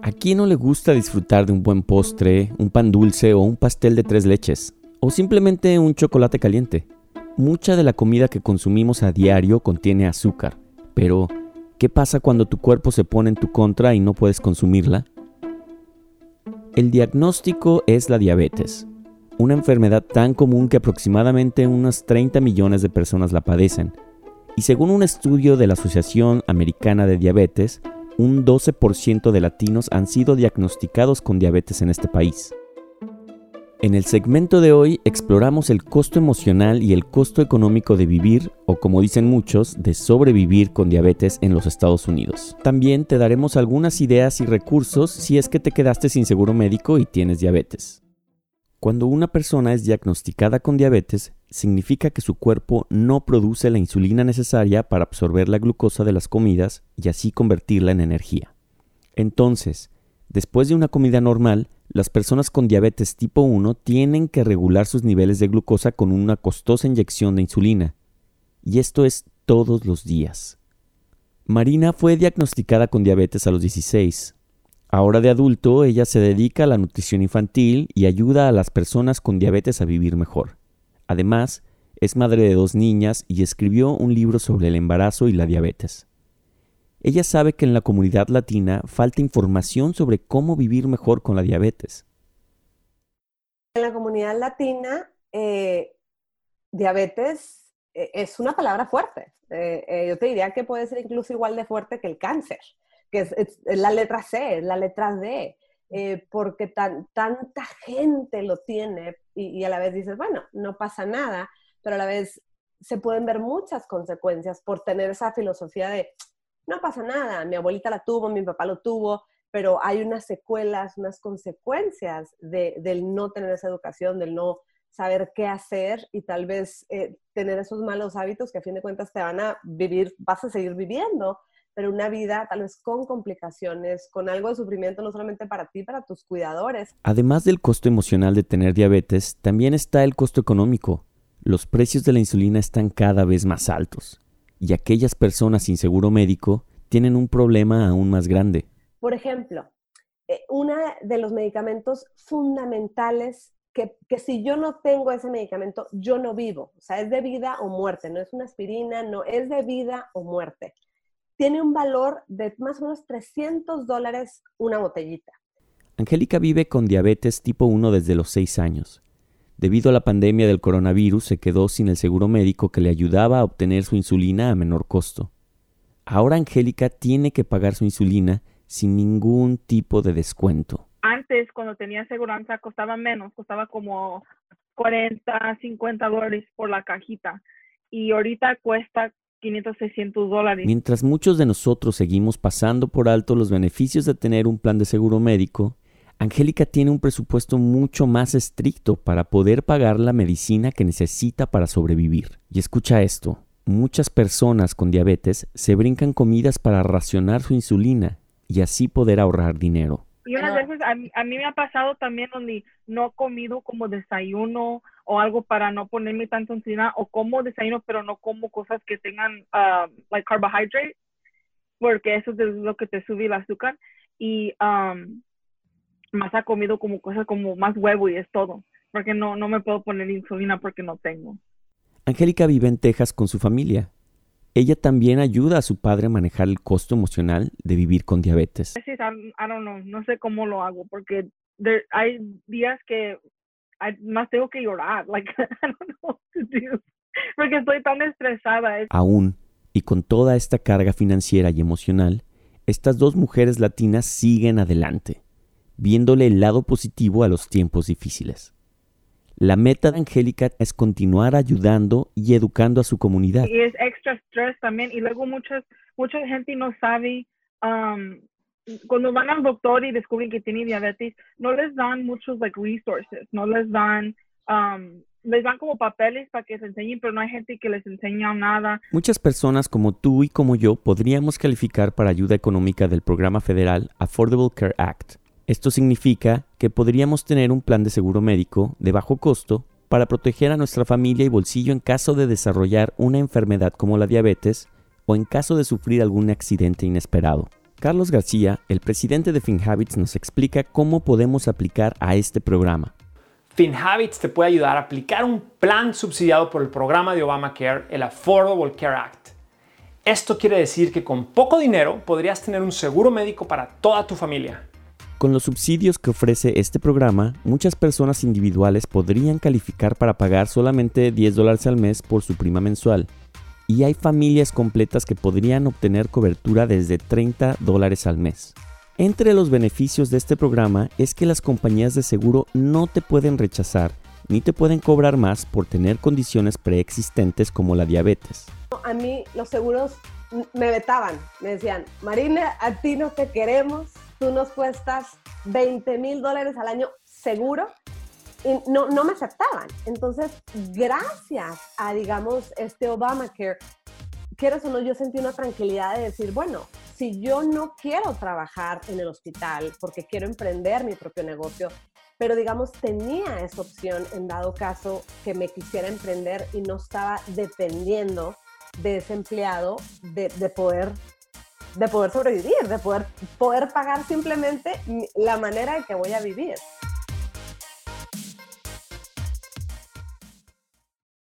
¿A quién no le gusta disfrutar de un buen postre, un pan dulce o un pastel de tres leches? O simplemente un chocolate caliente. Mucha de la comida que consumimos a diario contiene azúcar, pero ¿qué pasa cuando tu cuerpo se pone en tu contra y no puedes consumirla? El diagnóstico es la diabetes, una enfermedad tan común que aproximadamente unas 30 millones de personas la padecen. Y según un estudio de la Asociación Americana de Diabetes, un 12% de latinos han sido diagnosticados con diabetes en este país. En el segmento de hoy exploramos el costo emocional y el costo económico de vivir, o como dicen muchos, de sobrevivir con diabetes en los Estados Unidos. También te daremos algunas ideas y recursos si es que te quedaste sin seguro médico y tienes diabetes. Cuando una persona es diagnosticada con diabetes, significa que su cuerpo no produce la insulina necesaria para absorber la glucosa de las comidas y así convertirla en energía. Entonces, después de una comida normal, las personas con diabetes tipo 1 tienen que regular sus niveles de glucosa con una costosa inyección de insulina. Y esto es todos los días. Marina fue diagnosticada con diabetes a los 16, Ahora de adulto, ella se dedica a la nutrición infantil y ayuda a las personas con diabetes a vivir mejor. Además, es madre de dos niñas y escribió un libro sobre el embarazo y la diabetes. Ella sabe que en la comunidad latina falta información sobre cómo vivir mejor con la diabetes. En la comunidad latina, eh, diabetes eh, es una palabra fuerte. Eh, yo te diría que puede ser incluso igual de fuerte que el cáncer que es, la letra C, es la letra D, eh, porque tan, tanta gente lo tiene y, a la vez dices, bueno, no pasa nada, pero a la vez se pueden ver muchas consecuencias por tener esa filosofía de, no pasa nada, mi abuelita la tuvo, mi papá lo tuvo, pero hay unas secuelas, unas consecuencias del no tener esa educación, del no saber qué hacer y tal vez eh, tener esos malos hábitos que a fin de cuentas te van a vivir, vas a seguir viviendo pero una vida tal vez con complicaciones, con algo de sufrimiento no solamente para ti, para tus cuidadores. Además del costo emocional de tener diabetes, también está el costo económico. Los precios de la insulina están cada vez más altos y aquellas personas sin seguro médico tienen un problema aún más grande. Por ejemplo, eh, uno de los medicamentos fundamentales que, que, si yo no tengo ese medicamento, yo no vivo. O sea, es de vida o muerte, no es una aspirina, no, es de vida o muerte tiene un valor de más o menos 300 dólares una botellita. Angélica vive con diabetes tipo 1 desde los 6 años. Debido a la pandemia del coronavirus se quedó sin el seguro médico que le ayudaba a obtener su insulina a menor costo. Ahora Angélica tiene que pagar su insulina sin ningún tipo de descuento. Antes, cuando tenía aseguranza, costaba menos, costaba como 40, 50 dólares por la cajita. Y ahorita cuesta 500, 600 dólares. Mientras muchos de nosotros seguimos pasando por alto los beneficios de tener un plan de seguro médico, Angélica tiene un presupuesto mucho más estricto para poder pagar la medicina que necesita para sobrevivir. Y escucha esto, muchas personas con diabetes se brincan comidas para racionar su insulina y así poder ahorrar dinero. Y unas veces a mí, a mí, me ha pasado también donde no he comido como desayuno o algo para no ponerme tanto encima o como desayuno pero no como cosas que tengan uh, like carbohydrate porque eso es lo que te sube el azúcar. Y um, más ha comido como cosas como más huevo y es todo porque no, no me puedo poner insulina porque no tengo. Angélica vive en Texas con su familia ella también ayuda a su padre a manejar el costo emocional de vivir con diabetes. I don't know, no sé cómo lo hago porque hay días que más tengo que llorar, like I don't know what to do, porque estoy tan estresada. Aún y con toda esta carga financiera y emocional, estas dos mujeres latinas siguen adelante, viéndole el lado positivo a los tiempos difíciles. La meta de Angélica es continuar ayudando y educando a su comunidad. Y es extra stress también. Y luego muchas, mucha gente no sabe, um, cuando van al doctor y descubren que tiene diabetes, no les dan muchos like resources, no les dan, um, les dan como papeles para que se enseñen, pero no hay gente que les enseña nada. Muchas personas como tú y como yo podríamos calificar para ayuda económica del programa federal Affordable Care Act esto significa que podríamos tener un plan de seguro médico de bajo costo para proteger a nuestra familia y bolsillo en caso de desarrollar una enfermedad como la diabetes o en caso de sufrir algún accidente inesperado. Carlos García, el presidente de FinHabits, nos explica cómo podemos aplicar a este programa. FinHabits te puede ayudar a aplicar un plan subsidiado por el programa de Obamacare, el Affordable Care Act. Esto quiere decir que con poco dinero podrías tener un seguro médico para toda tu familia. Con los subsidios que ofrece este programa, muchas personas individuales podrían calificar para pagar solamente 10 dólares al mes por su prima mensual. Y hay familias completas que podrían obtener cobertura desde 30 dólares al mes. Entre los beneficios de este programa es que las compañías de seguro no te pueden rechazar ni te pueden cobrar más por tener condiciones preexistentes como la diabetes. A mí los seguros me vetaban, me decían, Marina, a ti no te queremos, tú nos cuestas 20 mil dólares al año seguro. Y no, no me aceptaban. Entonces, gracias a, digamos, este Obamacare, quieras o no, yo sentí una tranquilidad de decir, bueno, si yo no quiero trabajar en el hospital porque quiero emprender mi propio negocio, pero digamos tenía esa opción en dado caso que me quisiera emprender y no estaba dependiendo de ese empleado de, de poder de poder sobrevivir, de poder, poder pagar simplemente la manera en que voy a vivir.